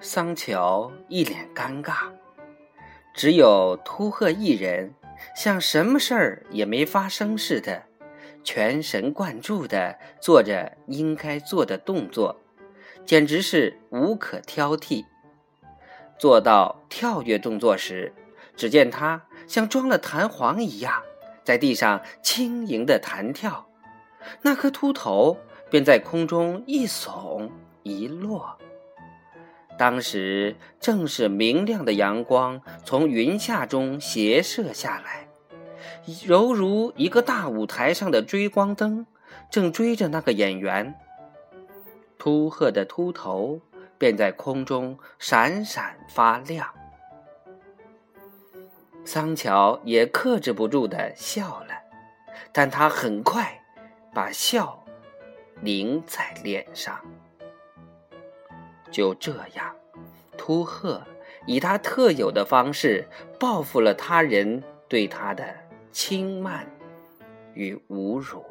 桑乔一脸尴尬，只有秃鹤一人像什么事儿也没发生似的，全神贯注地做着应该做的动作，简直是无可挑剔。做到跳跃动作时，只见他像装了弹簧一样，在地上轻盈的弹跳，那颗秃头便在空中一耸一落。当时正是明亮的阳光从云下中斜射下来，犹如一个大舞台上的追光灯，正追着那个演员。秃鹤的秃头。便在空中闪闪发亮。桑乔也克制不住的笑了，但他很快把笑凝在脸上。就这样，秃鹤以他特有的方式报复了他人对他的轻慢与侮辱。